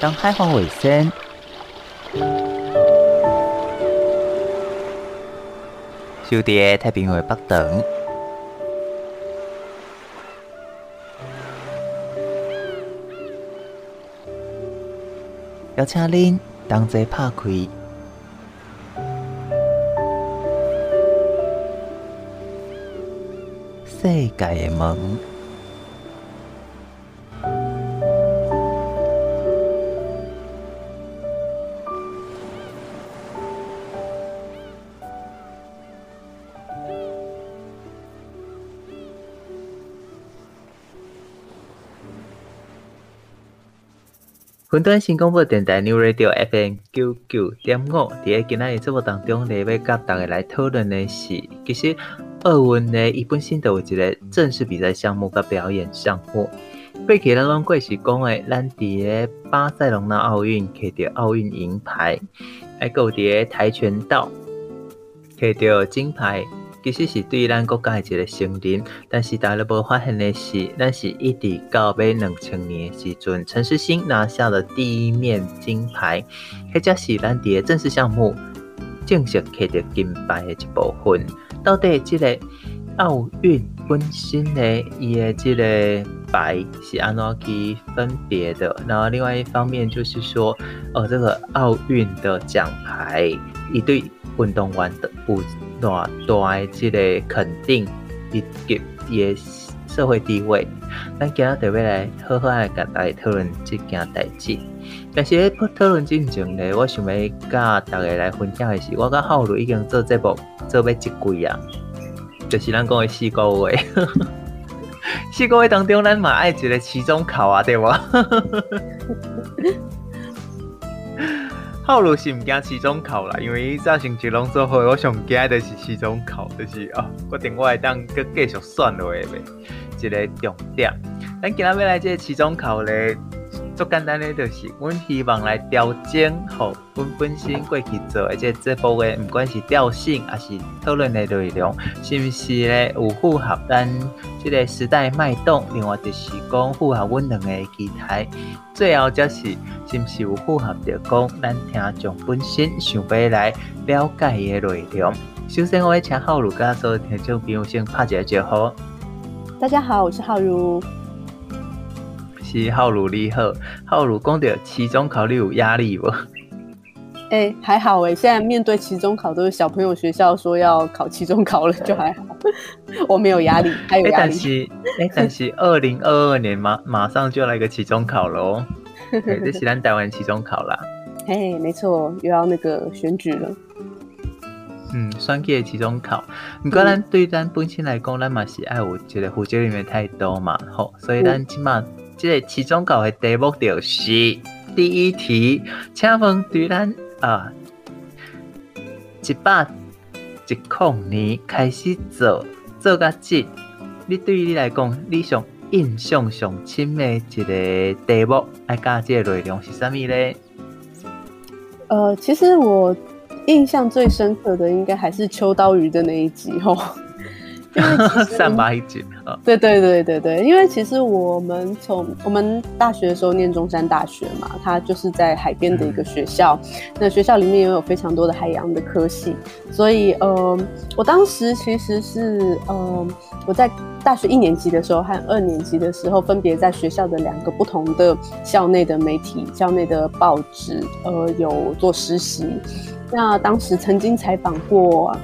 当海防卫生，就伫太平洋北端，邀请您同齐拍开。世界的门。云端新广播电台 New Radio FM 九九点五，伫个今仔日节目当中，嚟要甲大家来讨论的是，其实奥运呢，伊本身都有一个正式比赛项目甲表演项目。过去咱拢过是讲诶，咱伫个巴塞隆纳奥运摕到奥运银牌，还有伫个跆拳道摕到金牌。其实是对咱国家的一个承认，但是大家无发现的是，咱是一直到尾两千年的时阵，陈诗欣拿下了第一面金牌，或者是咱伫个正式项目正式摕到金牌的一部分。到底这个奥运本身呢，伊的这个牌是安怎去分别的？然后另外一方面就是说，哦，这个奥运的奖牌，一对运动员的有。偌大的这个肯定，以及伊个社会地位，咱今日特别来好好来跟大家讨论这件代志。但是咧讨论之前呢，我想要甲大家来分享的是，我甲浩如已经做节目做要一季啊，就是咱讲的四个月。四个月当中，咱嘛爱一个期中考啊，对无？套路是毋惊期中考啦，因为伊早成绩拢做好，我上惊的是期中考，就是哦，决定我会当搁继续选落去未，一个重点。咱今仔要来即个期中考咧，最简单的就是，阮希望来调整好阮本身过去做的这这部的，毋管是调性还是讨论的内容，是毋是咧有符合咱这个时代脉动？另外就是讲符合阮两个期待，最后则是。是毋是有符合着讲咱听众本身想要来了解的内容？首先，我要请浩如甲所有听众朋友先拍一个招呼。大家好，我是浩如。是浩如你好，浩如讲到期中考，你有压力不？哎、欸，还好哎、欸，现在面对期中考，都是小朋友学校说要考期中考了，就还好，我没有压力，还有压力。但是，哎，但是二零二二年马马上就来个期中考了哦。这是咱台湾期中考啦，嘿，没错，又要那个选举了。嗯，选举的期中考，不过咱对咱本身来讲，咱嘛是爱有一个负责任的态度嘛，吼，所以咱起码这个期中考的题目就是第一题，请问对咱啊，一百一零年开始做做甲这，你对于你来讲，你想？印象上深的一个题目，爱加即个内容是啥物呢？呃，其实我印象最深刻的，应该还是秋刀鱼的那一集吼。三八一集啊，对对对对对，因为其实我们从我们大学的时候念中山大学嘛，它就是在海边的一个学校，嗯、那学校里面也有非常多的海洋的科系，所以呃，我当时其实是呃，我在大学一年级的时候和二年级的时候，分别在学校的两个不同的校内的媒体、校内的报纸，呃，有做实习，那当时曾经采访过。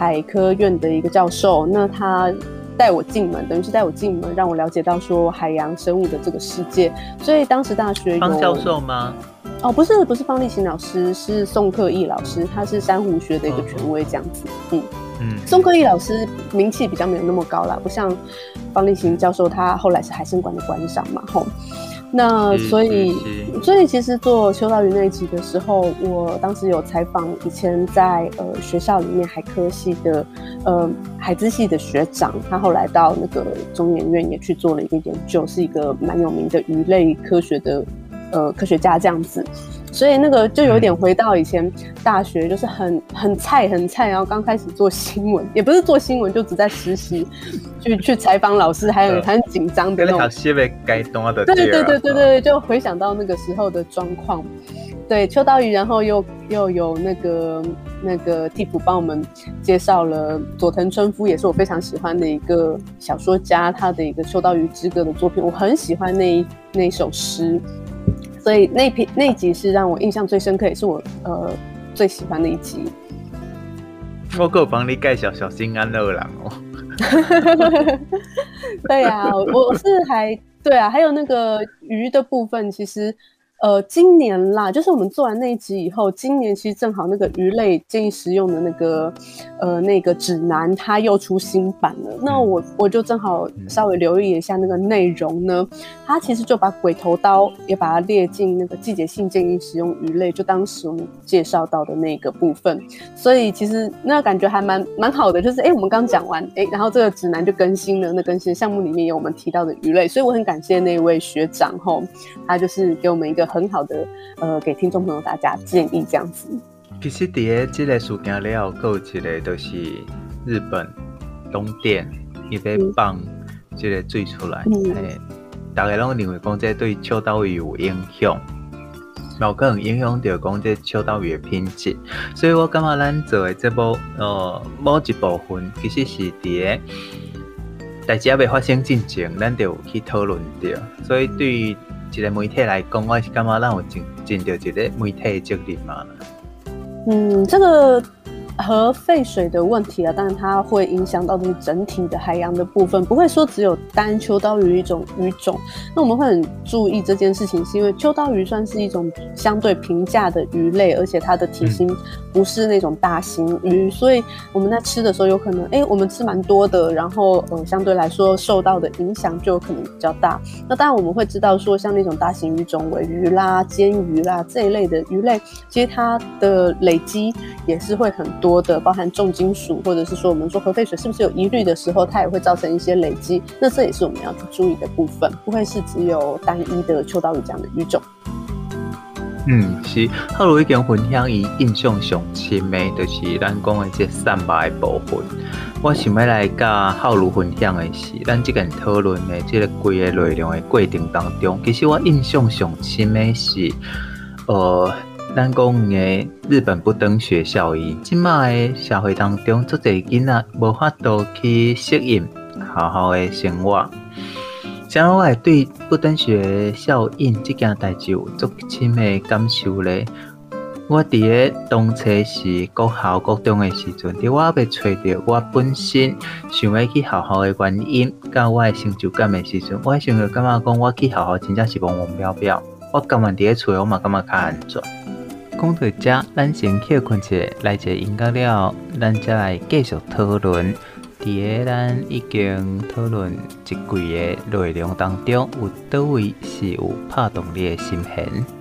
海科院的一个教授，那他带我进门，等于是带我进门，让我了解到说海洋生物的这个世界。所以当时大学有方教授吗？哦，不是，不是方立行老师，是宋克义老师，他是珊瑚学的一个权威，这样子。嗯嗯，宋克义老师名气比较没有那么高啦，不像方立行教授，他后来是海生馆的馆长嘛，吼。那所以，所以其实做修道鱼那一集的时候，我当时有采访以前在呃学校里面海科系的呃海资系的学长，他后来到那个中研院也去做了一个研究，是一个蛮有名的鱼类科学的呃科学家这样子。所以那个就有点回到以前大学，就是很很菜很菜，然后刚开始做新闻，也不是做新闻，就只在实习，去去采访老师，还有很紧张的那种。对对对对对对，就回想到那个时候的状况。对，秋刀鱼，然后又又有那个那个替补帮我们介绍了佐藤春夫，也是我非常喜欢的一个小说家，他的一个《秋刀鱼之歌》的作品，我很喜欢那一那一首诗，所以那篇那集是让我印象最深刻，也是我呃最喜欢的一集。我够帮你盖小小心安乐郎哦。对啊，我是还对啊，还有那个鱼的部分，其实。呃，今年啦，就是我们做完那一集以后，今年其实正好那个鱼类建议食用的那个，呃，那个指南它又出新版了。那我我就正好稍微留意一下那个内容呢，它其实就把鬼头刀也把它列进那个季节性建议食用鱼类，就当时我们介绍到的那个部分。所以其实那感觉还蛮蛮好的，就是哎，我们刚讲完，哎，然后这个指南就更新了，那更新的项目里面有我们提到的鱼类，所以我很感谢那位学长吼，他就是给我们一个。很好的，呃，给听众朋友大家建议这样子。其实，第一这个事件了，还有一个就是日本东电伊在放这个水出来，诶、嗯，大家拢认为讲这对秋刀鱼有影响，有可能影响到讲这秋刀鱼的品质。所以我感觉咱做的这部呃某一部分，其实是第一，代志还未发生进前，咱就有去讨论着。所以对于一个媒体来讲，我是感觉让我尽尽到一个媒体的责任嘛。嗯，这个。核废水的问题啊，当然它会影响到这个整体的海洋的部分，不会说只有单秋刀鱼一种鱼种。那我们会很注意这件事情，是因为秋刀鱼算是一种相对平价的鱼类，而且它的体型不是那种大型鱼，所以我们在吃的时候有可能，哎、欸，我们吃蛮多的，然后呃相对来说受到的影响就有可能比较大。那当然我们会知道说，像那种大型鱼种尾鱼啦、煎鱼啦这一类的鱼类，其实它的累积也是会很多。多的包含重金属，或者是说我们说核废水是不是有疑虑的时候，它也会造成一些累积。那这也是我们要去注意的部分，不会是只有单一的秋刀鱼这样的鱼种。嗯，是。浩如已经分享伊印象上深的，就是咱讲的这三百部分。我想要来甲浩如分享的是，咱这个讨论的这个规个内容的过程当中，其实我印象上深的是，呃。咱讲诶，日本不登学效应，即卖诶社会当中，足侪囡仔无法度去适应好好诶生活。像我会对不登学效应这件代志有足深诶感受咧。我伫个当初是国校国中诶时阵，伫我要找着我本身想要去好好诶原因，甲我诶成就感诶时阵，我想着感觉讲我去好好真正是懵懵飘飘。我感觉伫个厝，我嘛感觉较安全。讲到这，咱先歇困一下，来一个音乐了，咱再来继续讨论。伫个咱已经讨论一季个内容当中，有叨位是有拍动你的心弦？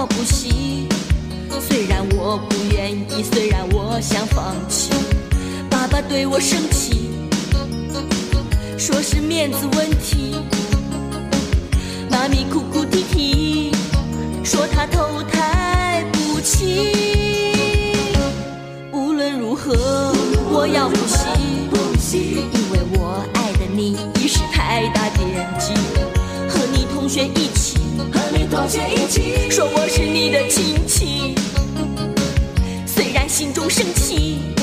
我不行，虽然我不愿意，虽然我想放弃，爸爸对我生气，说是面子问题，妈咪哭哭啼啼说他投胎不轻，无论如何我要呼吸，因为我爱的你已是太大年纪，和你同学一起。和你同学一起。说我是你的亲戚虽然心中生气。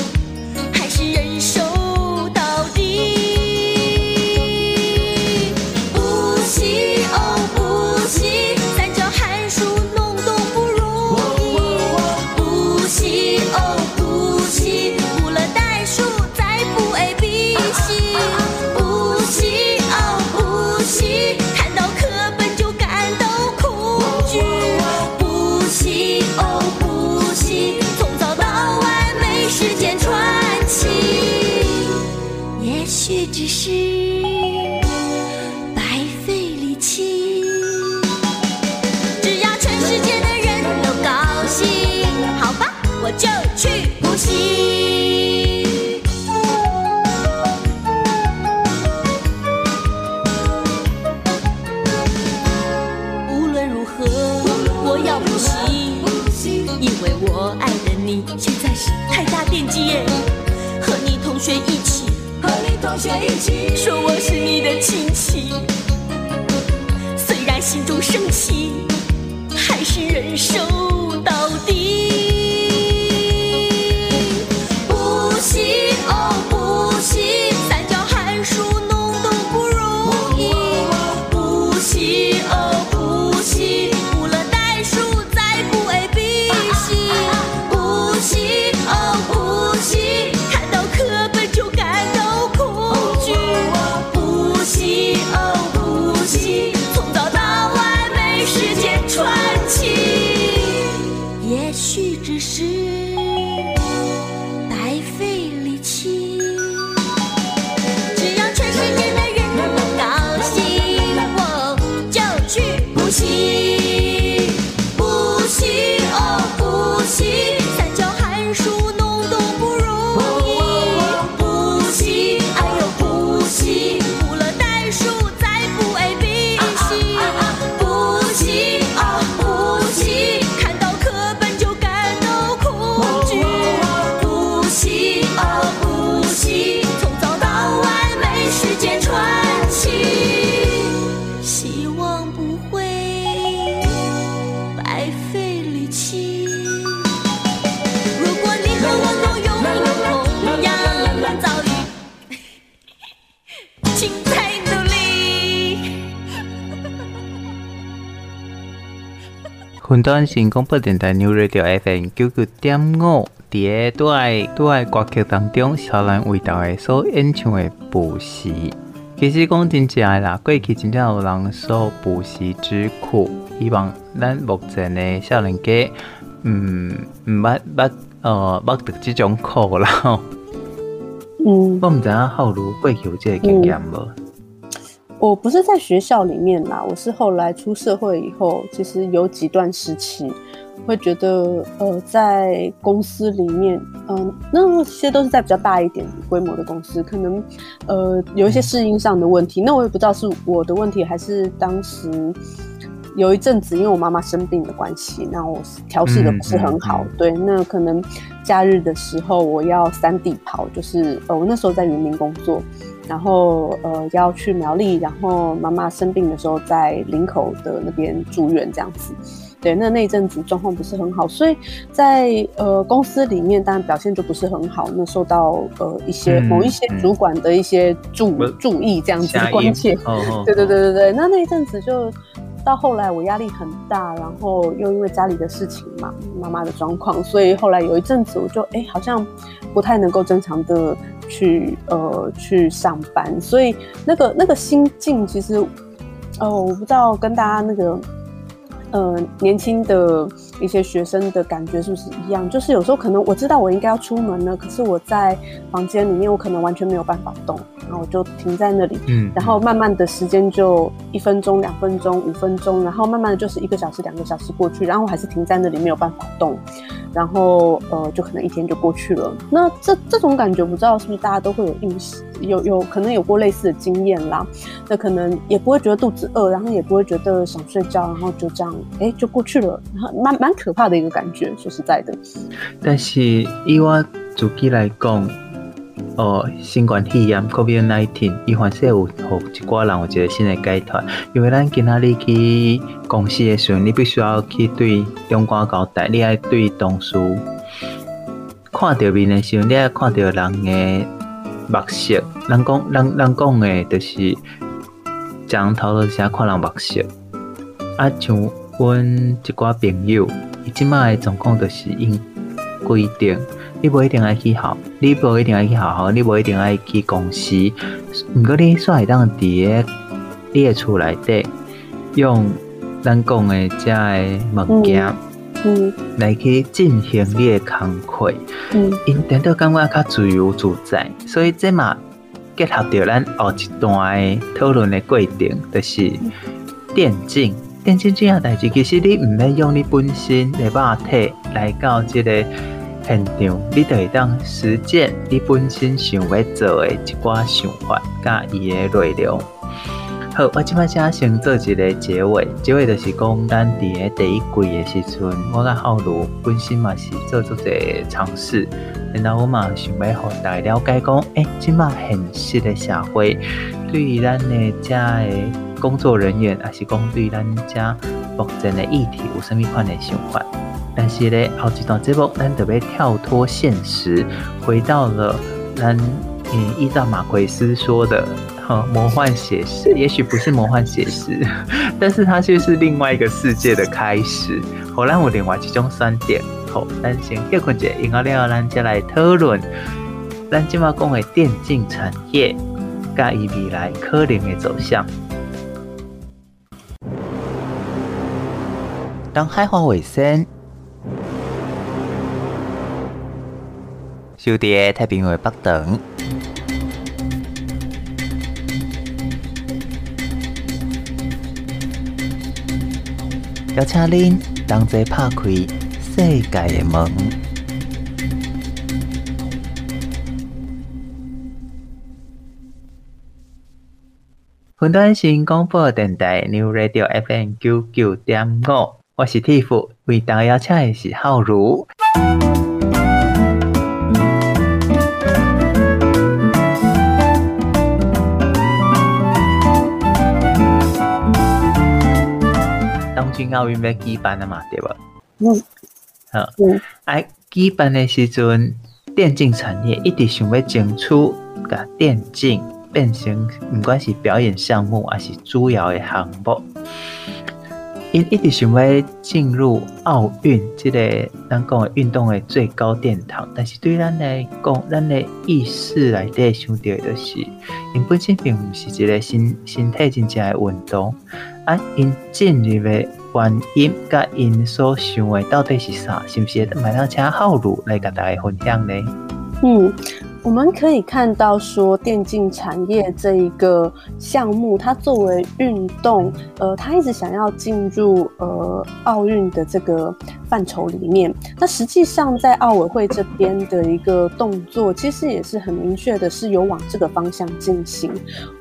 学一起，和你同学一起，说我是你的亲戚，虽然心中生气，还是忍受。云端新广播电台 New Radio FM 九九点五，伫个爱都爱歌曲当中，小兰为大家所演唱的补习。其实讲真正的啦，过去真正有人受补习之苦，希望咱目前的少年家，嗯，毋捌捌呃捌得这种苦啦。嗯，我毋知影浩如过去有这个经验无？我不是在学校里面啦，我是后来出社会以后，其实有几段时期会觉得，呃，在公司里面，嗯、呃，那些都是在比较大一点规模的公司，可能，呃，有一些适应上的问题。那我也不知道是我的问题，还是当时有一阵子因为我妈妈生病的关系，那我调试的不是很好。嗯嗯嗯、对，那可能假日的时候我要三地跑，就是呃，我那时候在云林工作。然后呃要去苗栗，然后妈妈生病的时候在林口的那边住院这样子，对，那那一阵子状况不是很好，所以在呃公司里面当然表现就不是很好，那受到呃一些、嗯、某一些主管的一些注、嗯、注意这样子的关切，哦哦 对对对对对，那那一阵子就到后来我压力很大，然后又因为家里的事情嘛，妈妈的状况，所以后来有一阵子我就哎好像不太能够正常的。去呃去上班，所以那个那个心境其实，呃，我不知道跟大家那个呃年轻的一些学生的感觉是不是一样？就是有时候可能我知道我应该要出门了，可是我在房间里面，我可能完全没有办法动，然后我就停在那里，嗯，然后慢慢的时间就一分钟、两分钟、五分钟，然后慢慢的就是一个小时、两个小时过去，然后我还是停在那里没有办法动。然后呃，就可能一天就过去了。那这这种感觉，不知道是不是大家都会有印象，有有可能有过类似的经验啦。那可能也不会觉得肚子饿，然后也不会觉得想睡觉，然后就这样，哎，就过去了。然后蛮蛮可怕的一个感觉，说实在的。但是以我自己来讲。哦，新冠肺炎 COVID-19，伊反正有互一寡人有一个新的解脱，因为咱今仔日去公司的时候，你必须要去对长官交代，你爱对同事看到面的时候，你爱看到人的目色。人讲人人讲的，就是讲头都是爱看人目色。啊，像阮一寡朋友，伊即摆的状况就是因规定。你无一定爱去学，你无一定爱去学校，你无一定爱去公司。毋过你煞会当伫个你个厝内底，用咱讲的遮个物件，来去进行你的工课，嗯，因感觉感觉较自由自在。所以这嘛，结合着咱后一段的讨论的过程，就是电竞。电竞这样代志，其实你毋免用你本身的肉体来到这个现场，你就会当实践你本身想要做的一寡想法，甲伊诶内容。好，我即摆先先做一个结尾，结尾就是讲咱伫诶第一季诶时阵，我甲浩如本身嘛是做做者尝试，然后我嘛想要互大家了解讲，诶、即摆现实诶社会，对于咱诶遮诶工作人员，还是讲对咱遮目前诶议题有啥物款诶想法？但是咧后一段节目，咱特别跳脱现实，回到了咱嗯依照马奎斯说的。魔幻写实，也许不是魔幻写实，但是它却是另外一个世界的开始。好，让我另外几种观点。好，咱先歇困者，然后了，咱再来讨论。咱今嘛讲的电竞产业，甲伊未来可能的走向。当海华卫生，小弟太平洋北等。邀请恁同齐拍开世界的门。云端新广播电台 New Radio FM 九九点五，我是 Tiff，为大家邀请的是浩如。奥运要举办了嘛，对吧？嗯，好，嗯，哎，举办的时阵，电竞产业一直想要争取，把电竞变成不管是表演项目，还是主要的项目，因一直想要进入奥运这个咱讲的运动的最高殿堂。但是对咱来讲，咱的意识内底想到的是，因本身并不是一个身身体真正的运动，啊，因进入的。原因甲因所想的到底是啥？是不是买辆车好路来跟大家分享呢？嗯，我们可以看到说，电竞产业这一个项目，它作为运动，呃，它一直想要进入呃奥运的这个范畴里面。那实际上，在奥委会这边的一个动作，其实也是很明确的，是有往这个方向进行。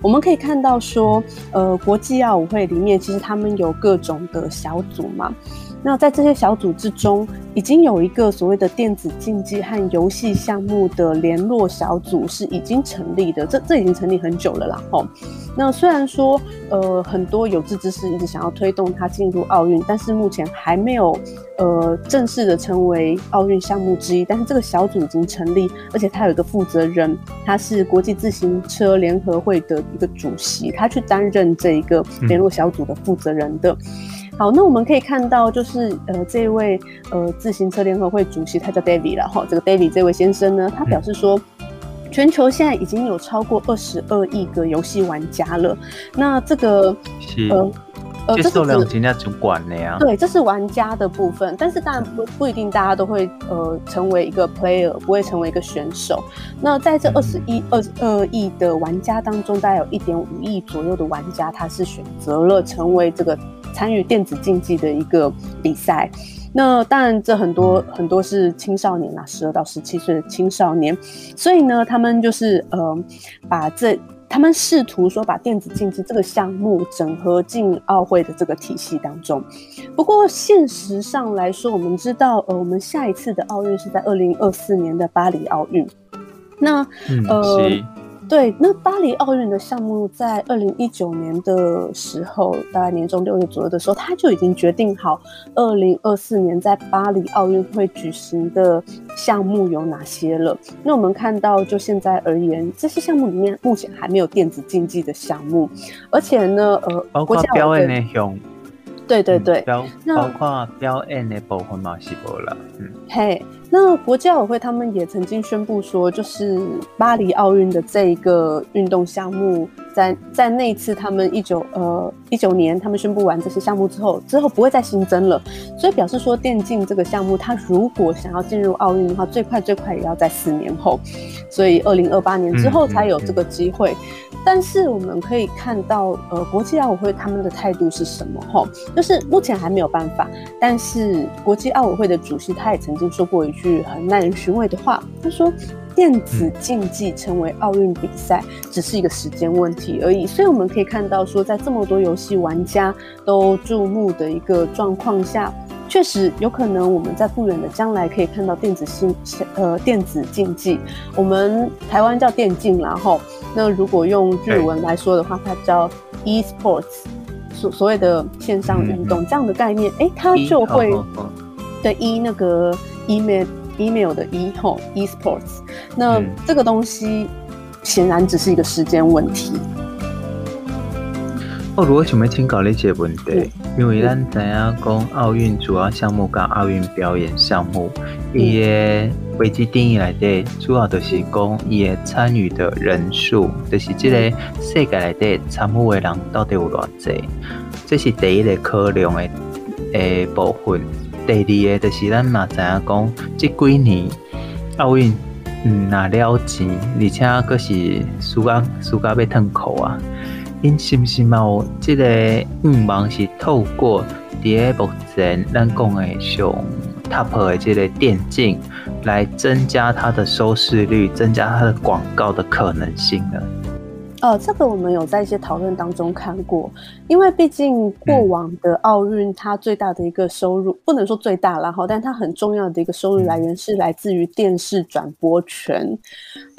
我们可以看到说，呃，国际奥委会里面，其实他们有各种的小组嘛。那在这些小组之中，已经有一个所谓的电子竞技和游戏项目的联络小组是已经成立的，这这已经成立很久了啦。吼，那虽然说，呃，很多有志之士一直想要推动它进入奥运，但是目前还没有，呃，正式的成为奥运项目之一。但是这个小组已经成立，而且他有一个负责人，他是国际自行车联合会的一个主席，他去担任这一个联络小组的负责人的。嗯好，那我们可以看到，就是呃，这位呃自行车联合会主席，他叫 David 了哈。这个 David 这位先生呢，他表示说，全球现在已经有超过二十二亿个游戏玩家了。那这个是呃呃，这是人家主管的呀。对，这是玩家的部分，但是当然不不一定大家都会呃成为一个 player，不会成为一个选手。那在这二十一二十二亿的玩家当中，大概有一点五亿左右的玩家，他是选择了成为这个。参与电子竞技的一个比赛，那当然这很多很多是青少年啦，十二到十七岁的青少年，所以呢，他们就是呃，把这他们试图说把电子竞技这个项目整合进奥会的这个体系当中。不过现实上来说，我们知道呃，我们下一次的奥运是在二零二四年的巴黎奥运，那呃。嗯。对，那巴黎奥运的项目在二零一九年的时候，大概年中六月左右的时候，他就已经决定好二零二四年在巴黎奥运会举行的项目有哪些了。那我们看到，就现在而言，这些项目里面目前还没有电子竞技的项目，而且呢，呃，包括表演的项，对对对，包包括表演的部分嘛是无了，嗯，嘿。那国际奥委会他们也曾经宣布说，就是巴黎奥运的这一个运动项目，在在那一次他们一九呃一九年他们宣布完这些项目之后，之后不会再新增了，所以表示说电竞这个项目，它如果想要进入奥运的话，最快最快也要在四年后，所以二零二八年之后才有这个机会。嗯嗯嗯。但是我们可以看到，呃，国际奥委会他们的态度是什么？吼，就是目前还没有办法。但是国际奥委会的主席他也曾经说过一句很耐人寻味的话，他说。电子竞技成为奥运比赛只是一个时间问题而已，所以我们可以看到说，在这么多游戏玩家都注目的一个状况下，确实有可能我们在不远的将来可以看到电子竞呃电子竞技，我们台湾叫电竞，然后那如果用日文来说的话，它叫 e-sports，所所谓的线上运动这样的概念，哎，它就会的 e 那个 email。Email 的 e 吼 esports，那这个东西显然只是一个时间问题。我，如果想要请教你一个问题，因为咱知影讲奥运主要项目跟奥运表演项目，伊的维基定义来的主要就是讲伊的参与的人数，就是这个世界来的参与的人到底有偌济，这是第一个考量的诶部分。第二个就是咱嘛知影讲，这几年奥运嗯拿了钱，而且阁是输甲输甲要脱裤啊！因是毋是嘛有这个愿望是透过伫个目前咱讲的上 top 的这个电竞，来增加它的收视率，增加它的广告的可能性呢？呃，这个我们有在一些讨论当中看过，因为毕竟过往的奥运，它最大的一个收入，不能说最大啦，哈，但它很重要的一个收入来源是来自于电视转播权。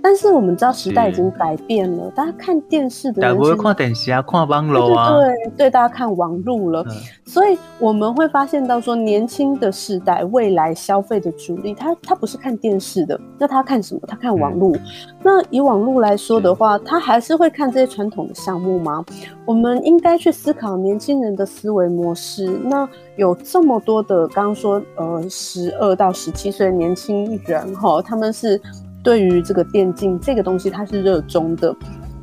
但是我们知道时代已经改变了，大家看电视的人不会看电视啊，看网络啊，对对对，大家看网络了，所以我们会发现到说，年轻的世代未来消费的主力，他他不是看电视的，那他看什么？他看网络。那以网络来说的话，他还是会看这些传统的项目吗？我们应该去思考年轻人的思维模式。那有这么多的，刚刚说，呃，十二到十七岁的年轻人，哈，他们是。对于这个电竞这个东西，他是热衷的。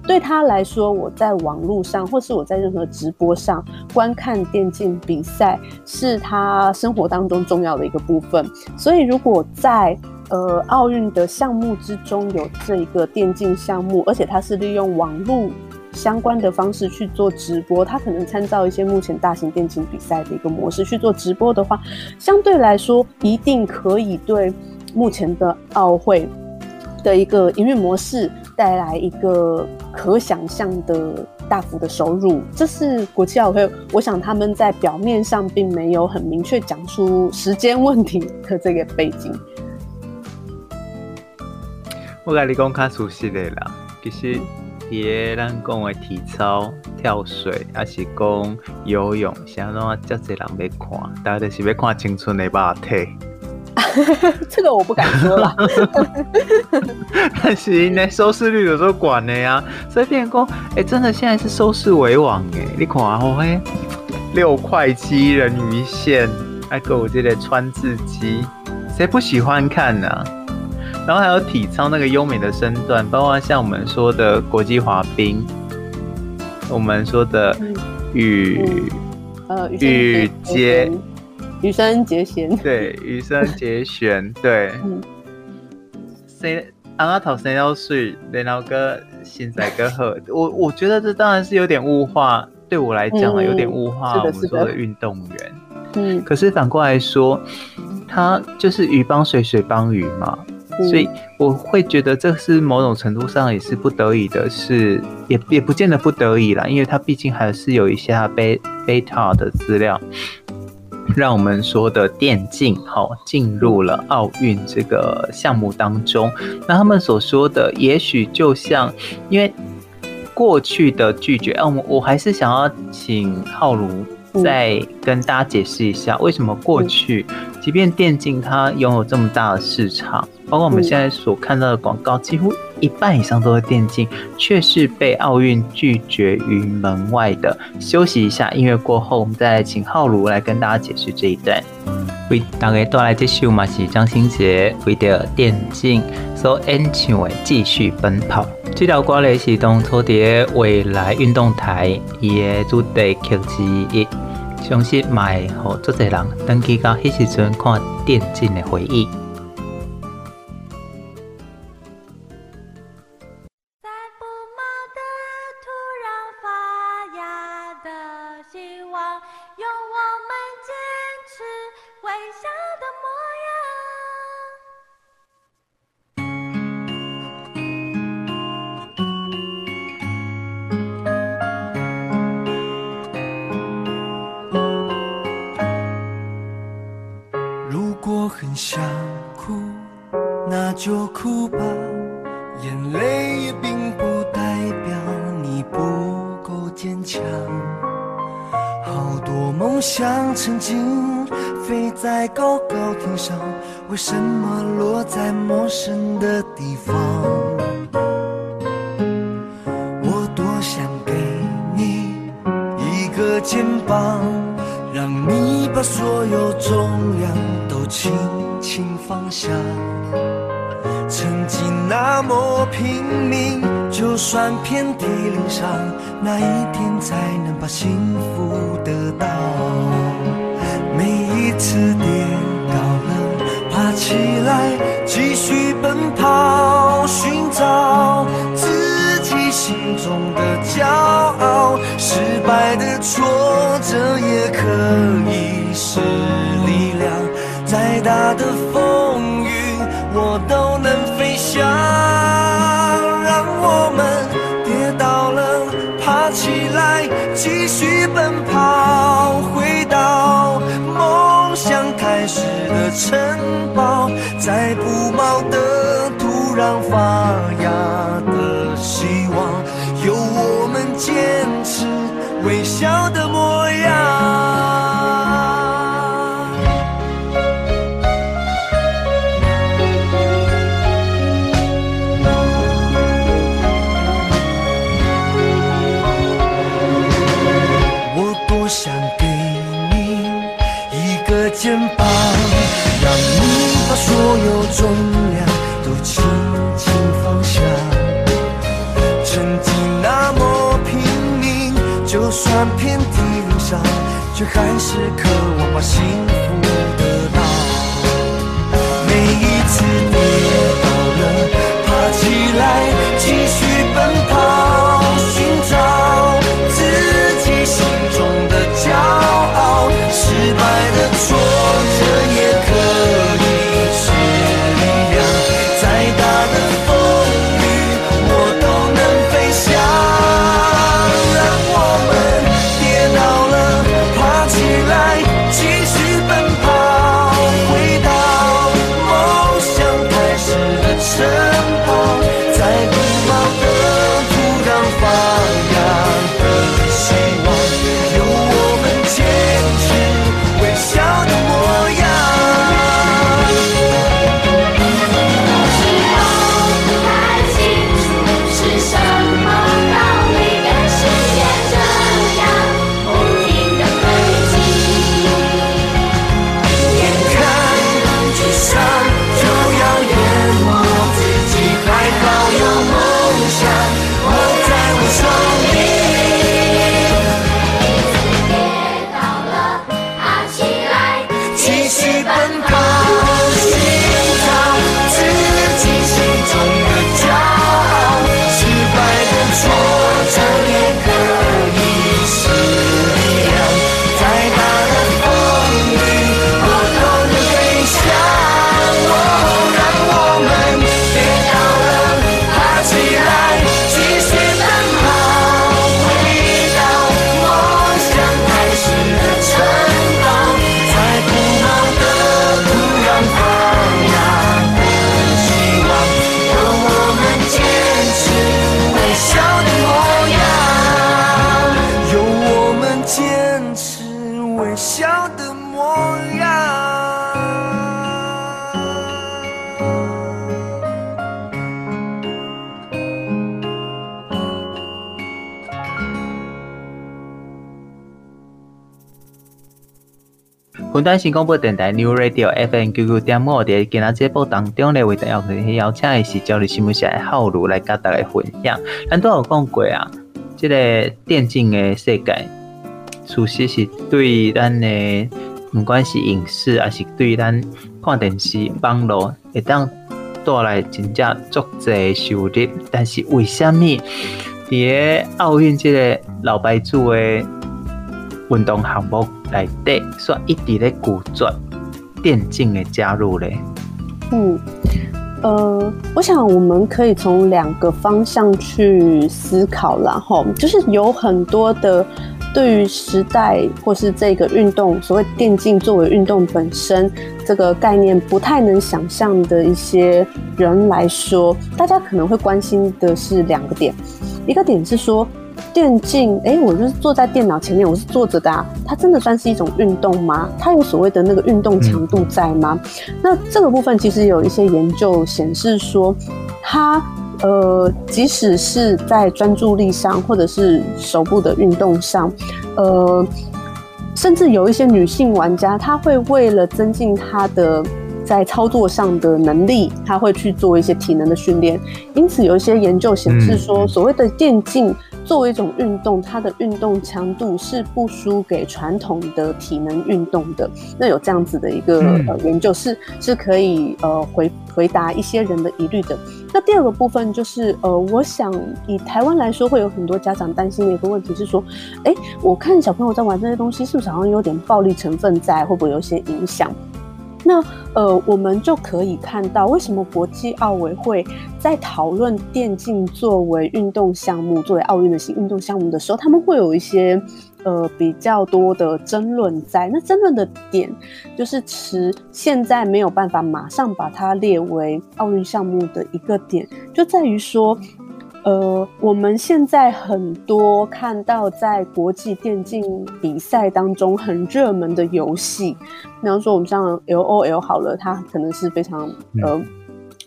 对他来说，我在网络上，或是我在任何直播上观看电竞比赛，是他生活当中重要的一个部分。所以，如果在呃奥运的项目之中有这一个电竞项目，而且他是利用网络相关的方式去做直播，他可能参照一些目前大型电竞比赛的一个模式去做直播的话，相对来说，一定可以对目前的奥会。的一个营运模式带来一个可想象的大幅的收入，这是国际奥会，我想他们在表面上并没有很明确讲出时间问题的这个背景。我跟你讲较熟悉的啦，其实也咱讲的体操、跳水，还是讲游泳，像那种这侪人要看，大家就是要看青春的肉体。这个我不敢说了，但是呢，收视率有时候管的呀，所以变工，哎、欸，真的现在是收视为王哎，你看哦嘿，六块七人鱼线，还有这个川字肌，谁不喜欢看呢、啊？然后还有体操那个优美的身段，包括像我们说的国际滑冰，我们说的羽、嗯、呃羽接。羽生结弦，对，羽生结弦，对。嗯。生阿头谁要睡，然后个现在个喝，我我觉得这当然是有点物化，对我来讲有点物化我们说的运动员。嗯。可是反过来说，他就是鱼帮水，水帮鱼嘛，嗯，所以我会觉得这是某种程度上也是不得已的事，也也不见得不得已啦，因为他毕竟还是有一些他贝贝塔的资料。让我们说的电竞好进入了奥运这个项目当中。那他们所说的，也许就像因为过去的拒绝，啊，我我还是想要请浩如再跟大家解释一下，为什么过去即便电竞它拥有这么大的市场，包括我们现在所看到的广告，几乎一半以上都是电竞，却是被奥运拒绝于门外的。休息一下，音乐过后，我们再请浩如来跟大家解释这一段。为大家带来这首嘛是张新杰为着电竞所演唱的《继续奔跑》。这条歌咧是当初伫个未来运动台伊的主题曲之一，相信卖互足侪人登记到迄时阵看电竞的回忆。的风云我都能飞翔，让我们跌倒了爬起来，继续奔跑，回到梦想开始的城堡，在不毛的土壤发芽。遍体鳞伤却还是渴望把幸福得到每一次跌倒了爬起来继续奔跑寻找自己心中的骄傲失败的挫折。新广播电台 New Radio FM 九九点五，伫今仔节目当中咧，为大家邀请的是教育新闻社的浩如来甲大家分享。咱都有讲过啊，这个电竞的世界，其实是对咱的，不管是影视，还是对咱看电视、网络，会当带来真正足济收入。但是为什么伫奥运这个老牌子的运动项目来底，说一直咧拒绝电竞的加入咧。嗯，呃，我想我们可以从两个方向去思考，然后就是有很多的对于时代或是这个运动，所谓电竞作为运动本身这个概念不太能想象的一些人来说，大家可能会关心的是两个点，一个点是说。电竞，哎、欸，我就是坐在电脑前面，我是坐着的啊。它真的算是一种运动吗？它有所谓的那个运动强度在吗？那这个部分其实有一些研究显示说，它呃，即使是在专注力上，或者是手部的运动上，呃，甚至有一些女性玩家，她会为了增进她的在操作上的能力，她会去做一些体能的训练。因此，有一些研究显示说，所谓的电竞。作为一种运动，它的运动强度是不输给传统的体能运动的。那有这样子的一个呃研究是是可以呃回回答一些人的疑虑的。那第二个部分就是呃，我想以台湾来说，会有很多家长担心的一个问题是说，哎，我看小朋友在玩这些东西，是不是好像有点暴力成分在？会不会有一些影响？那呃，我们就可以看到，为什么国际奥委会在讨论电竞作为运动项目、作为奥运的新运动项目的时候，他们会有一些呃比较多的争论在。那争论的点就是持现在没有办法马上把它列为奥运项目的一个点，就在于说。呃，我们现在很多看到在国际电竞比赛当中很热门的游戏，比方说我们像 LOL 好了，它可能是非常呃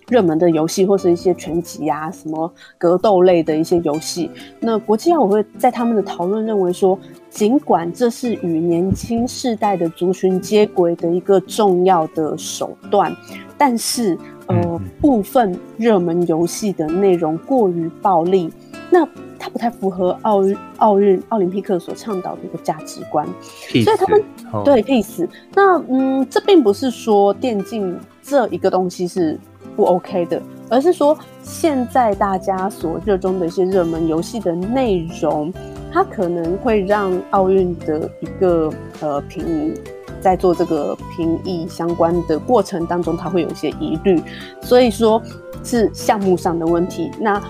热门的游戏，或是一些拳击啊、什么格斗类的一些游戏。那国际上我会在他们的讨论认为说，尽管这是与年轻世代的族群接轨的一个重要的手段，但是。呃，部分热门游戏的内容过于暴力，那它不太符合奥运、奥运、奥林匹克所倡导的一个价值观，Peace. 所以他们、oh. 对 peace。那嗯，这并不是说电竞这一个东西是不 OK 的，而是说现在大家所热衷的一些热门游戏的内容，它可能会让奥运的一个呃评在做这个评议相关的过程当中，他会有一些疑虑，所以说是项目上的问题。那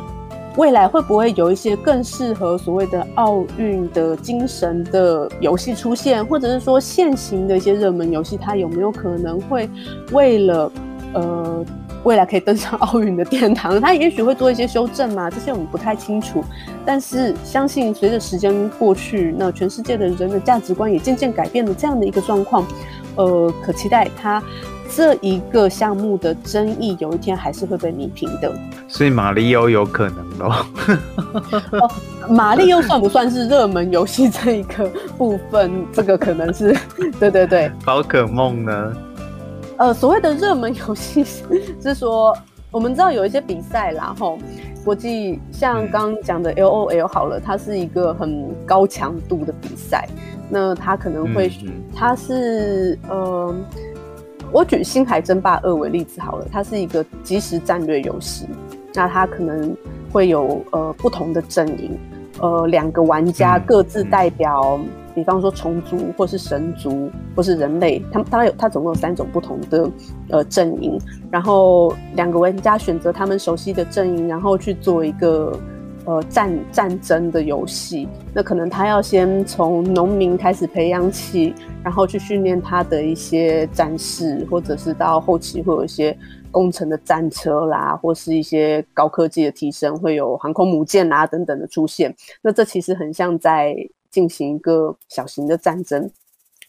未来会不会有一些更适合所谓的奥运的精神的游戏出现，或者是说现行的一些热门游戏，它有没有可能会为了呃？未来可以登上奥运的殿堂，他也许会做一些修正嘛，这些我们不太清楚。但是相信随着时间过去，那全世界的人的价值观也渐渐改变了，这样的一个状况，呃，可期待他这一个项目的争议有一天还是会被弭平的。所以马里欧有可能喽？哦，马里欧算不算是热门游戏这一个部分？这个可能是，对对对。宝可梦呢？呃，所谓的热门游戏是说，我们知道有一些比赛啦，吼，国际像刚刚讲的 LOL 好了，它是一个很高强度的比赛，那它可能会，嗯、它是呃，我举《星海争霸二》为例子好了，它是一个即时战略游戏，那它可能会有呃不同的阵营，呃，两个玩家各自代表。比方说虫族，或是神族，或是人类，他们当然有，它总共有三种不同的呃阵营，然后两个玩家选择他们熟悉的阵营，然后去做一个呃战战争的游戏。那可能他要先从农民开始培养起，然后去训练他的一些战士，或者是到后期会有一些工程的战车啦，或是一些高科技的提升，会有航空母舰啦等等的出现。那这其实很像在。进行一个小型的战争，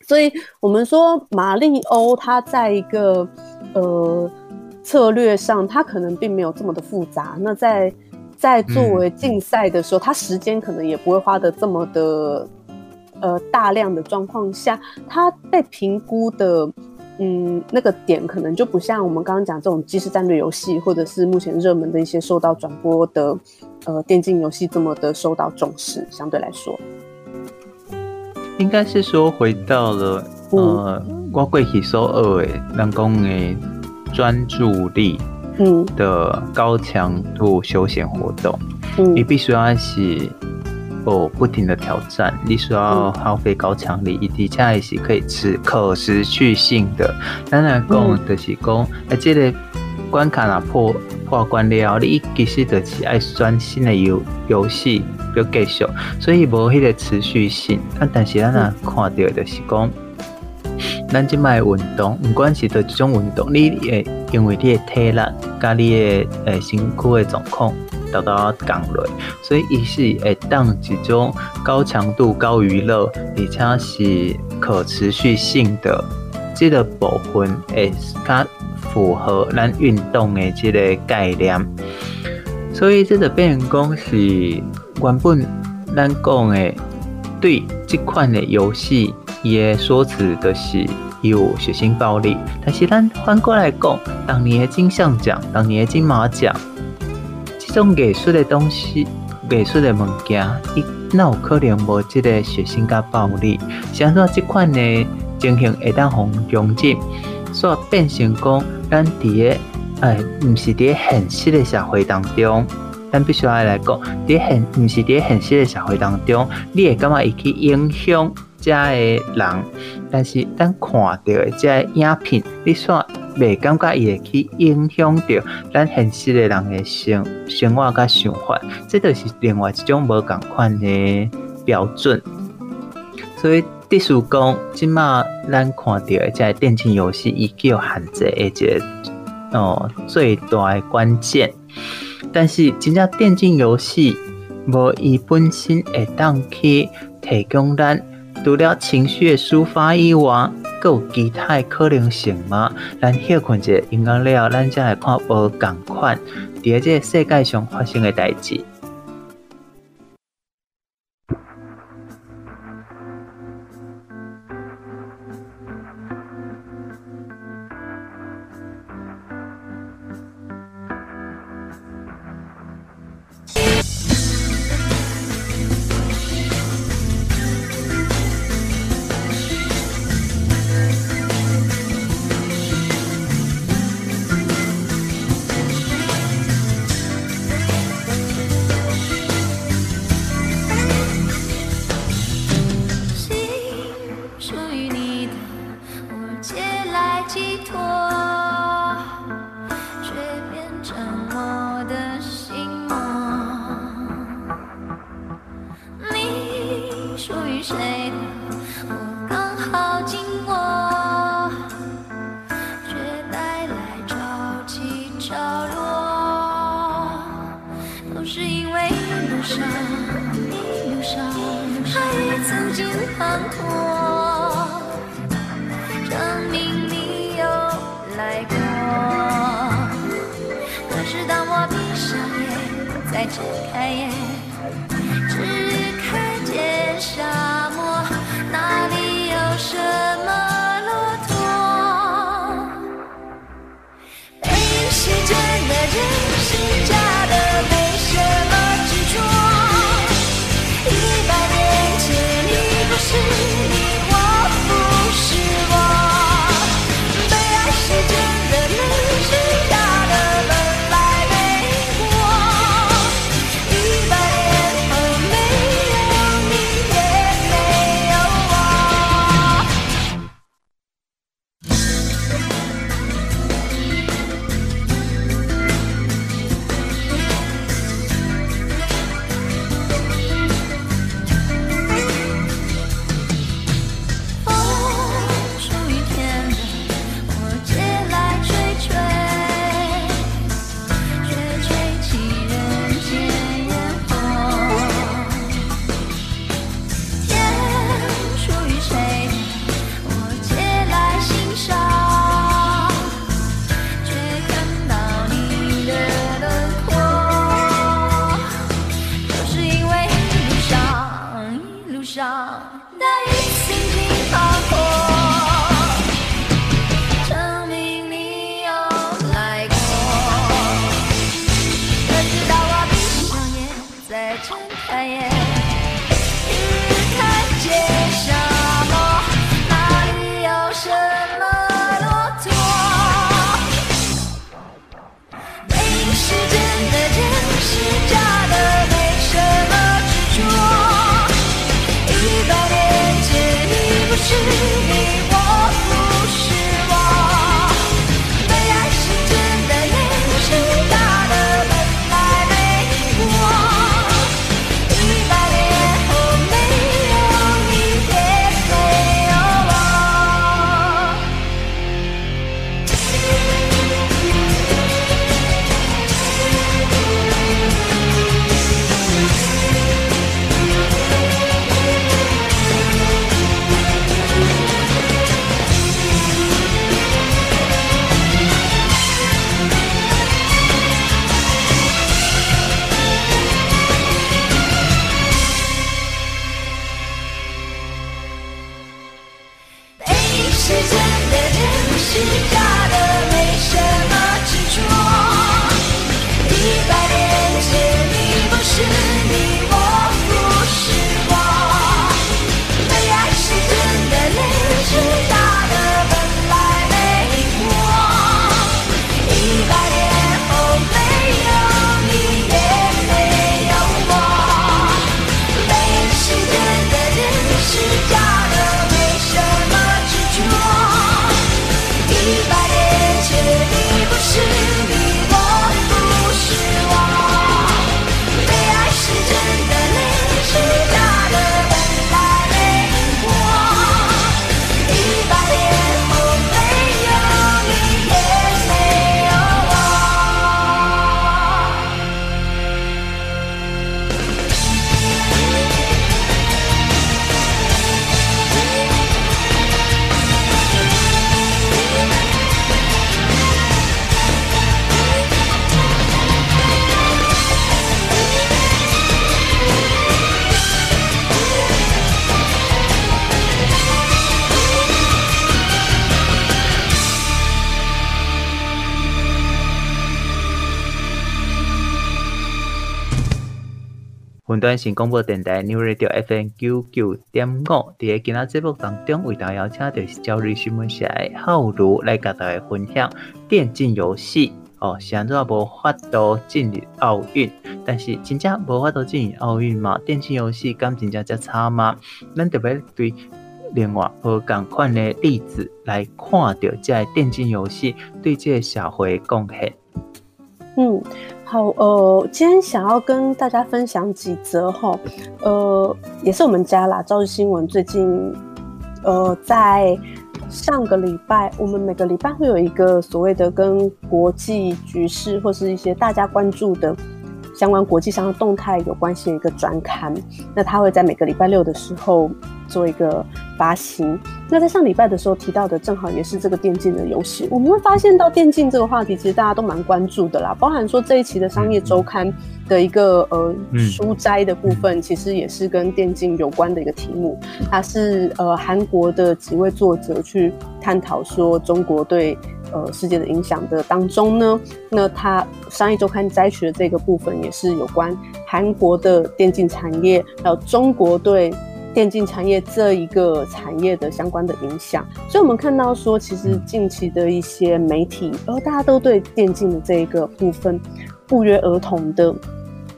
所以我们说马里欧它在一个呃策略上，它可能并没有这么的复杂。那在在作为竞赛的时候，它时间可能也不会花得这么的呃大量的状况下，它被评估的嗯那个点可能就不像我们刚刚讲这种即时战略游戏，或者是目前热门的一些受到转播的呃电竞游戏这么的受到重视，相对来说。应该是说回到了呃，我过去所学的人讲的专注力嗯。的高强度休闲活动，嗯，你必须要是哦不停的挑战，你需要耗费高强力，以及恰也是可以持可持续性的。当然讲就是讲，哎，这个关卡哪破破关了，你其实就是爱专心的游游戏。要继续，所以无迄个持续性。啊，但是咱若看到就是讲，咱即摆运动，毋管是叨一种运动，你会因为你的体力甲你的诶身躯的状况得到降落，所以伊是会当一种高强度、高娱乐，而且是可持续性的这个部分，会较符合咱运动的这个概念。所以这个变成讲是。原本咱讲的对这款的游戏，伊的说辞就是有血腥暴力。但是咱反过来讲，当年的金像奖、当年的金马奖，这种艺术的东西、艺术的物件，伊哪有可能无这个血腥加暴力？像说这款的情形会当互容忍，所以变成讲咱伫个哎，毋是伫现实的社会当中。咱必须要来讲，伫现毋是伫现实的社会当中，你会感觉会去影响遮个人，但是咱看到的遮个影片，你煞未感觉伊会去影响到咱现实的人的生生活甲想法，这就是另外一种无共款的标准。所以，必须讲，即马咱看到的遮电竞游戏，伊具有限制的一个哦最大的关键。但是，真正电竞游戏无伊本身会当去提供咱除了情绪的抒发以外，阁有其他的可能性吗？咱休困一下，音乐了，咱再来看无共款伫这个世界上发生的代志。云端新广播电台 New Radio FM 九九点五，伫个今仔节目当中，为大家邀请到是朝日新闻社的浩如来甲大家分享电竞游戏哦，是安怎无法度进入奥运？但是真正无法度进入奥运嘛？电竞游戏敢真正遮差吗？咱特别对另外无共款的例子来看到这个电竞游戏对这个社会的贡献。嗯，好，呃，今天想要跟大家分享几则哈，呃，也是我们家啦，朝日新闻最近，呃，在上个礼拜，我们每个礼拜会有一个所谓的跟国际局势或是一些大家关注的相关国际上的动态有关系的一个专刊，那它会在每个礼拜六的时候做一个发行。那在上礼拜的时候提到的，正好也是这个电竞的游戏。我们会发现到电竞这个话题，其实大家都蛮关注的啦。包含说这一期的商业周刊的一个呃书斋的部分，其实也是跟电竞有关的一个题目。它是呃韩国的几位作者去探讨说中国对呃世界的影响的当中呢，那它商业周刊摘取的这个部分也是有关韩国的电竞产业，还有中国对。电竞产业这一个产业的相关的影响，所以我们看到说，其实近期的一些媒体，呃，大家都对电竞的这一个部分不约而同的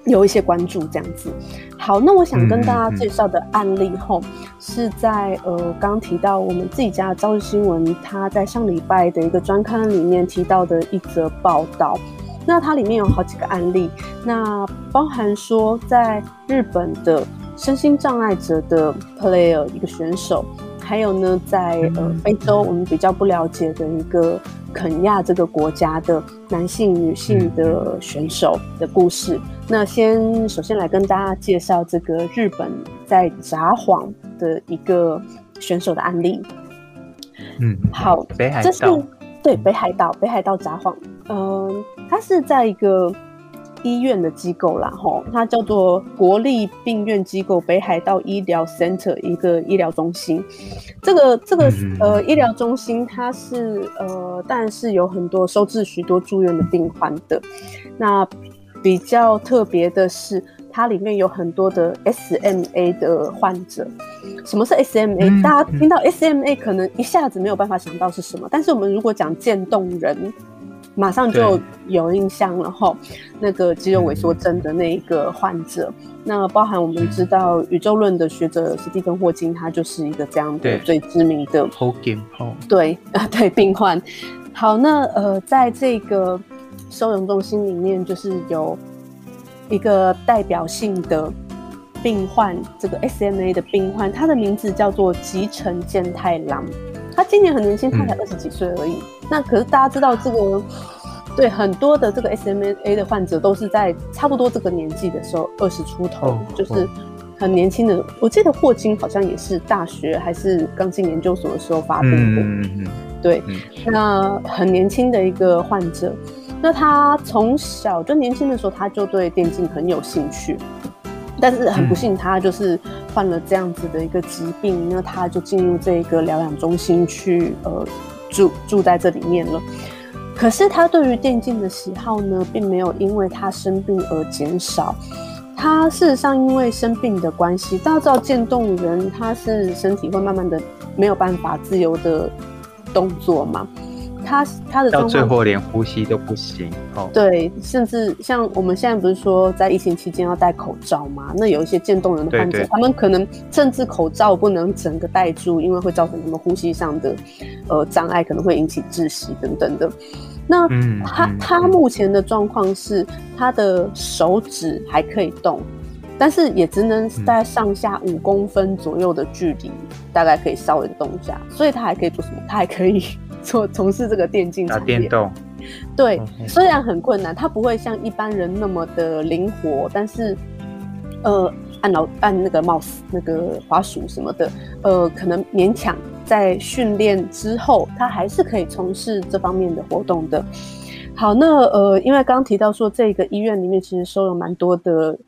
有一些关注，这样子。好，那我想跟大家介绍的案例后，是在呃刚刚提到我们自己家的朝日新闻，它在上礼拜的一个专刊里面提到的一则报道。那它里面有好几个案例，那包含说在日本的。身心障碍者的 player 一个选手，还有呢，在呃非洲我们比较不了解的一个肯亚这个国家的男性、女性的选手的故事。那先首先来跟大家介绍这个日本在札幌的一个选手的案例。嗯，好，北海道，这是对北海道，北海道札幌。嗯、呃，它是在一个。医院的机构啦，吼，它叫做国立病院机构北海道医疗 Center 一个医疗中心。这个这个呃医疗中心，它是呃，但是有很多收治许多住院的病患的。那比较特别的是，它里面有很多的 SMA 的患者。什么是 SMA？、嗯、大家听到 SMA 可能一下子没有办法想到是什么，但是我们如果讲渐冻人，马上就有印象了哈。那个肌肉萎缩症的那一个患者，嗯、那包含我们知道宇宙论的学者史蒂芬霍金，他就是一个这样的最知名的对啊，对 病患。好，那呃，在这个收容中心里面，就是有一个代表性的病患，这个 SMA 的病患，他的名字叫做吉成健太郎。他今年很年轻，他才二十几岁而已。嗯、那可是大家知道，这个对很多的这个 SMA 的患者都是在差不多这个年纪的时候，二十出头，哦、就是很年轻的。我记得霍金好像也是大学还是刚进研究所的时候发病的。嗯嗯嗯对，那很年轻的一个患者，那他从小就年轻的时候，他就对电竞很有兴趣，但是很不幸，他就是患了这样子的一个疾病，那他就进入这个疗养中心去，呃，住住在这里面了。可是他对于电竞的喜好呢，并没有因为他生病而减少。他事实上因为生病的关系，大家知道渐冻人他是身体会慢慢的没有办法自由的。动作嘛，他他的到最后连呼吸都不行哦。对，甚至像我们现在不是说在疫情期间要戴口罩吗？那有一些渐冻人的患者，对对，他们可能甚至口罩不能整个戴住，因为会造成他们呼吸上的呃障碍，可能会引起窒息等等的。那他、嗯、他目前的状况是，他的手指还可以动，但是也只能在上下五公分左右的距离。嗯大概可以稍微动一下，所以他还可以做什么？他还可以做从事这个电竞产业。打电动。对虽然很困难，他不会像一般人那么的灵活，但是，呃，按老按那个 mouse 那个滑鼠什么的，呃，可能勉强在训练之后，他还是可以从事这方面的活动的。好，那呃，因为刚刚提到说这个医院里面其实收了蛮多的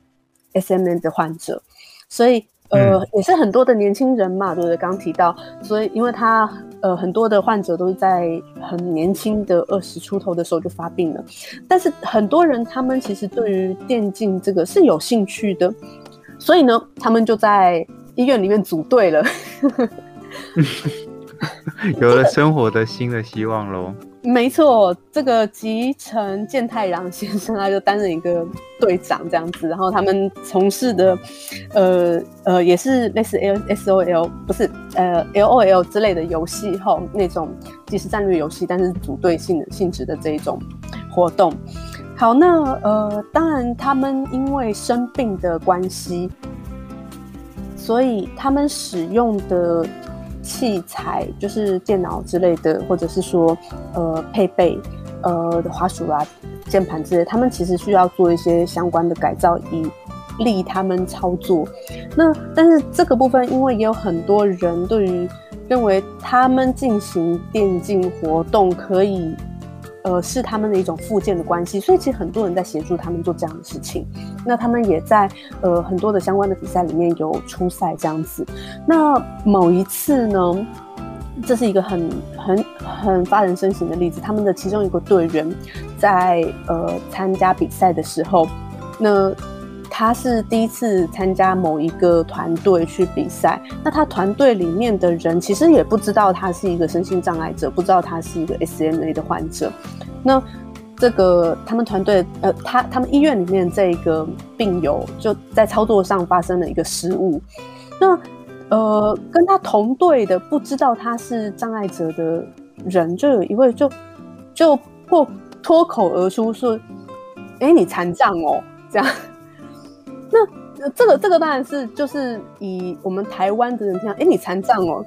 S M N 的患者，所以。呃，也是很多的年轻人嘛，对不对？刚刚提到，所以因为他呃很多的患者都是在很年轻的二十出头的时候就发病了，但是很多人他们其实对于电竞这个是有兴趣的，所以呢，他们就在医院里面组队了，有了生活的新的希望喽。没错，这个吉成健太郎先生他就担任一个队长这样子，然后他们从事的，呃呃，也是类似 L S O L 不是呃 L O L 之类的游戏后那种即时战略游戏，但是组队性的性质的这一种活动。好，那呃，当然他们因为生病的关系，所以他们使用的。器材就是电脑之类的，或者是说，呃，配备，呃，的滑鼠啊、键盘之类，他们其实需要做一些相关的改造，以利他们操作。那但是这个部分，因为也有很多人对于认为他们进行电竞活动可以。呃，是他们的一种附件的关系，所以其实很多人在协助他们做这样的事情。那他们也在呃很多的相关的比赛里面有出赛这样子。那某一次呢，这是一个很很很发人深省的例子。他们的其中一个队员在呃参加比赛的时候，那。他是第一次参加某一个团队去比赛，那他团队里面的人其实也不知道他是一个身心障碍者，不知道他是一个 SMA 的患者。那这个他们团队呃，他他们医院里面这个病友就在操作上发生了一个失误。那呃，跟他同队的不知道他是障碍者的人，就有一位就就破脱口而出说：“哎，你残障哦。”这样。那这个这个当然是就是以我们台湾的人听，哎、你残障哦，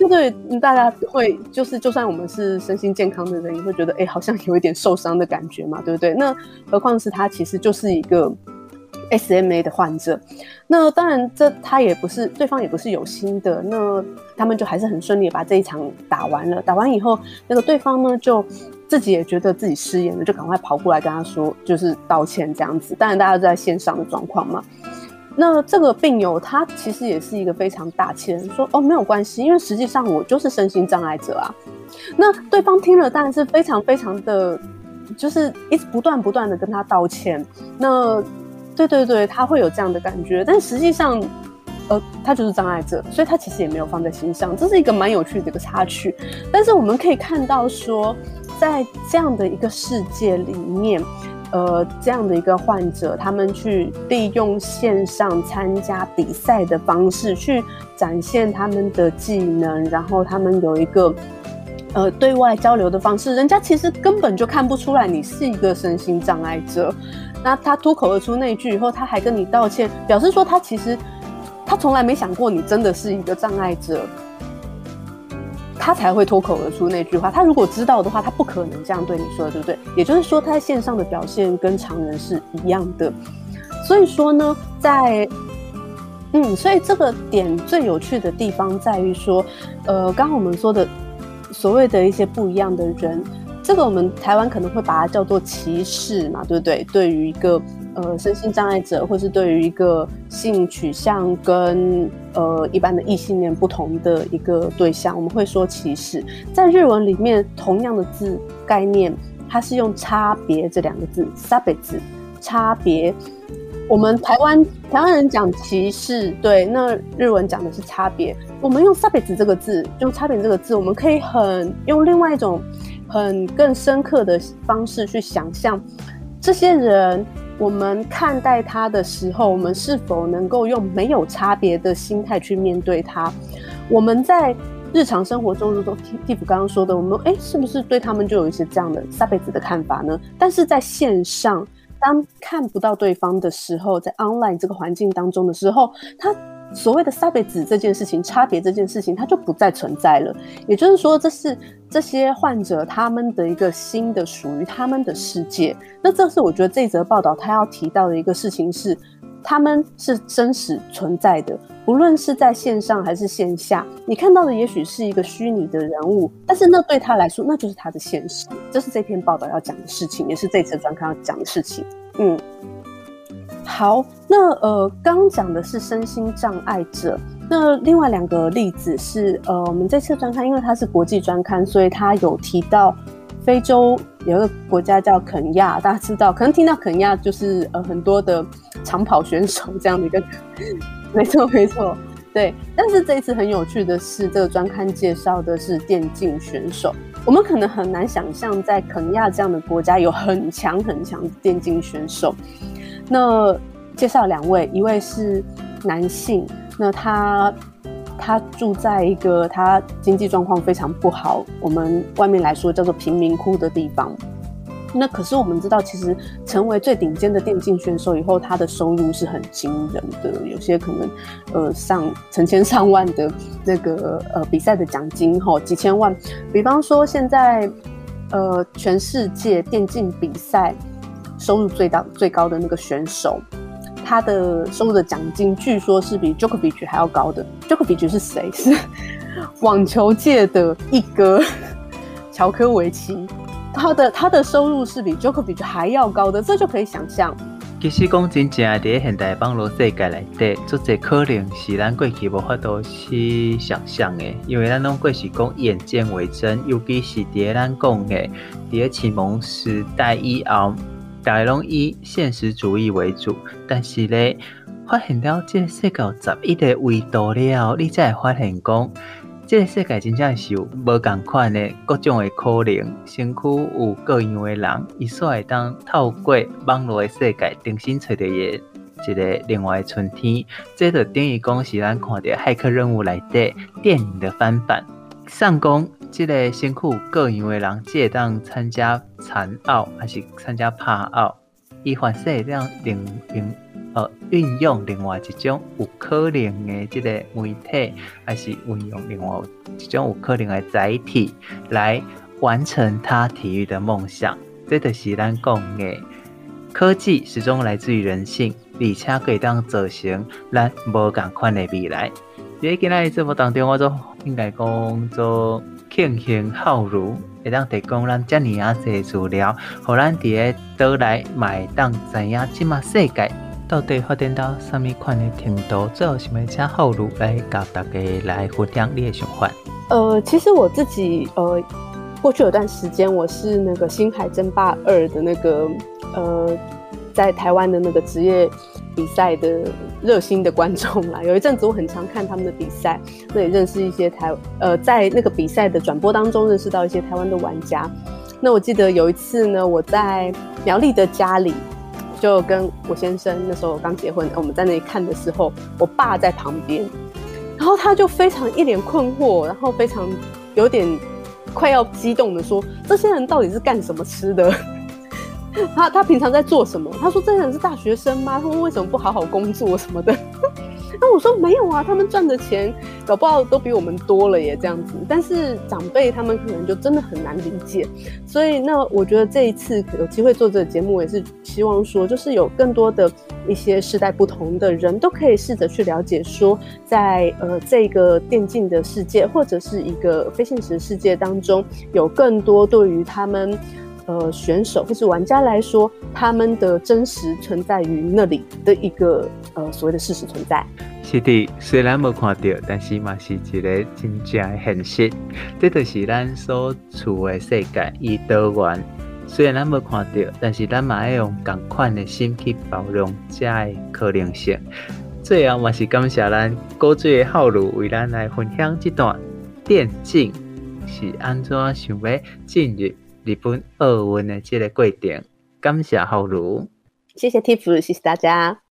就对？大家会就是，就算我们是身心健康的人，也会觉得，哎、好像有一点受伤的感觉嘛，对不对？那何况是他其实就是一个 SMA 的患者。那当然，这他也不是对方也不是有心的。那他们就还是很顺利把这一场打完了。打完以后，那个对方呢就。自己也觉得自己失言了，就赶快跑过来跟他说，就是道歉这样子。当然，大家都在线上的状况嘛。那这个病友他其实也是一个非常大气人，说哦没有关系，因为实际上我就是身心障碍者啊。那对方听了当然是非常非常的，就是一直不断不断的跟他道歉。那对对对，他会有这样的感觉，但实际上，呃，他就是障碍者，所以他其实也没有放在心上，这是一个蛮有趣的一个插曲。但是我们可以看到说，在这样的一个世界里面，呃，这样的一个患者，他们去利用线上参加比赛的方式去展现他们的技能，然后他们有一个。呃，对外交流的方式，人家其实根本就看不出来你是一个身心障碍者。那他脱口而出那句以后，他还跟你道歉，表示说他其实他从来没想过你真的是一个障碍者，他才会脱口而出那句话。他如果知道的话，他不可能这样对你说，对不对？也就是说，他在线上的表现跟常人是一样的。所以说呢，在嗯，所以这个点最有趣的地方在于说，呃，刚刚我们说的。所谓的一些不一样的人，这个我们台湾可能会把它叫做歧视嘛，对不对？对于一个呃身心障碍者，或是对于一个性取向跟呃一般的异性恋不同的一个对象，我们会说歧视。在日文里面，同样的字概念，它是用差别这两个字，差别字，差别。我们台湾台湾人讲歧视，对，那日文讲的是差别。我们用差别这个字，用差别这个字，我们可以很用另外一种很更深刻的方式去想象这些人。我们看待他的时候，我们是否能够用没有差别的心态去面对他？我们在日常生活中，如同蒂蒂夫刚刚说的，我们哎，是不是对他们就有一些这样的下辈子的看法呢？但是在线上。当看不到对方的时候，在 online 这个环境当中的时候，他所谓的差别这件事情、差别这件事情，它就不再存在了。也就是说，这是这些患者他们的一个新的属于他们的世界。那这是我觉得这则报道他要提到的一个事情是。他们是真实存在的，不论是在线上还是线下，你看到的也许是一个虚拟的人物，但是那对他来说，那就是他的现实。这是这篇报道要讲的事情，也是这次专刊要讲的事情。嗯，好，那呃，刚讲的是身心障碍者，那另外两个例子是呃，我们这次专刊，因为它是国际专刊，所以它有提到。非洲有一个国家叫肯亚，大家知道，可能听到肯亚就是呃很多的长跑选手这样的一个，没错没错，对。但是这一次很有趣的是，这个专刊介绍的是电竞选手。我们可能很难想象，在肯亚这样的国家有很强很强的电竞选手。那介绍两位，一位是男性，那他。他住在一个他经济状况非常不好，我们外面来说叫做贫民窟的地方。那可是我们知道，其实成为最顶尖的电竞选手以后，他的收入是很惊人的，有些可能呃上成千上万的那个呃比赛的奖金哈，几千万。比方说现在呃全世界电竞比赛收入最大最高的那个选手。他的收入的奖金据说是比 Djokovic 还要高的。Djokovic 是谁？是 网球界的一哥，乔科维奇。他的他的收入是比 Djokovic 还要高的，这就可以想象。其实讲真正在现代网络世界内底，这些可能是咱过去无法度去想象的，因为咱拢过是讲眼见为真，尤其是在咱讲的在启蒙时代以后。大家拢以现实主义为主，但是咧，发现了这个世界十一个维度了，你才会发现讲，这个世界真正是有无共款的各种的可能，身躯有各样的人，伊煞会当透过网络的世界重新找到伊一个另外的春天。这就等于讲是咱看到骇客任务内底电影的翻版，上攻。这个身躯各样的人，会当参加残奥还是参加帕奥，伊凡说会当另另呃运用另外一种有可能的这个媒体，还是运用另外一种有可能的载体来完成他体育的梦想。这就是咱讲的科技始终来自于人性，而且可以当造成咱无共款的未来。在今日节目当中，我就应该讲做。庆幸好如会当提供咱遮尔啊侪资料，互咱伫个倒来买当知影，即马世界到底发展到啥物款的程度？最后是咪请好如来教大家来分享你的想法？呃，其实我自己呃，过去有段时间我是那个《星海争霸二》的那个呃。在台湾的那个职业比赛的热心的观众啦。有一阵子我很常看他们的比赛，那也认识一些台呃，在那个比赛的转播当中认识到一些台湾的玩家。那我记得有一次呢，我在苗栗的家里，就跟我先生那时候刚结婚，我们在那里看的时候，我爸在旁边，然后他就非常一脸困惑，然后非常有点。快要激动的说：“这些人到底是干什么吃的？他他平常在做什么？”他说：“这些人是大学生吗？他们为什么不好好工作什么的？” 那我说：“没有啊，他们赚的钱搞不好都比我们多了耶，这样子。但是长辈他们可能就真的很难理解。所以那我觉得这一次有机会做这个节目，也是希望说，就是有更多的。”一些世代不同的人都可以试着去了解，说在呃这个电竞的世界或者是一个非现实世界当中，有更多对于他们呃选手或是玩家来说，他们的真实存在于那里的一个呃所谓的事实存在。是的，虽然没看到，但是嘛是一个真正的现实。这就是咱所处的世界，伊多元。虽然咱没看到，但是咱嘛要用同款的心去包容这的可能性。最后，嘛是感谢咱古水的浩如为咱来分享这段电竞是安怎想要进入日本奥运的这个规定。感谢浩如，谢谢 Tiff，谢谢大家。